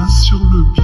main sur le pied.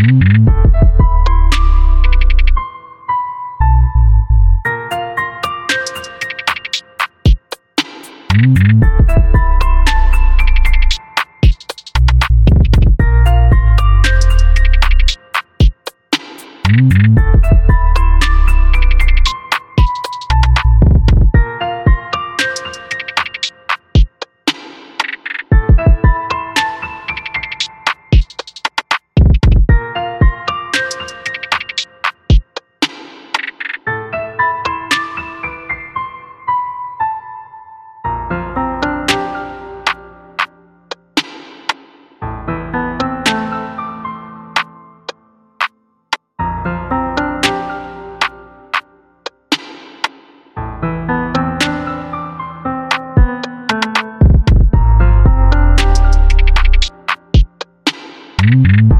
Música Mm-hmm.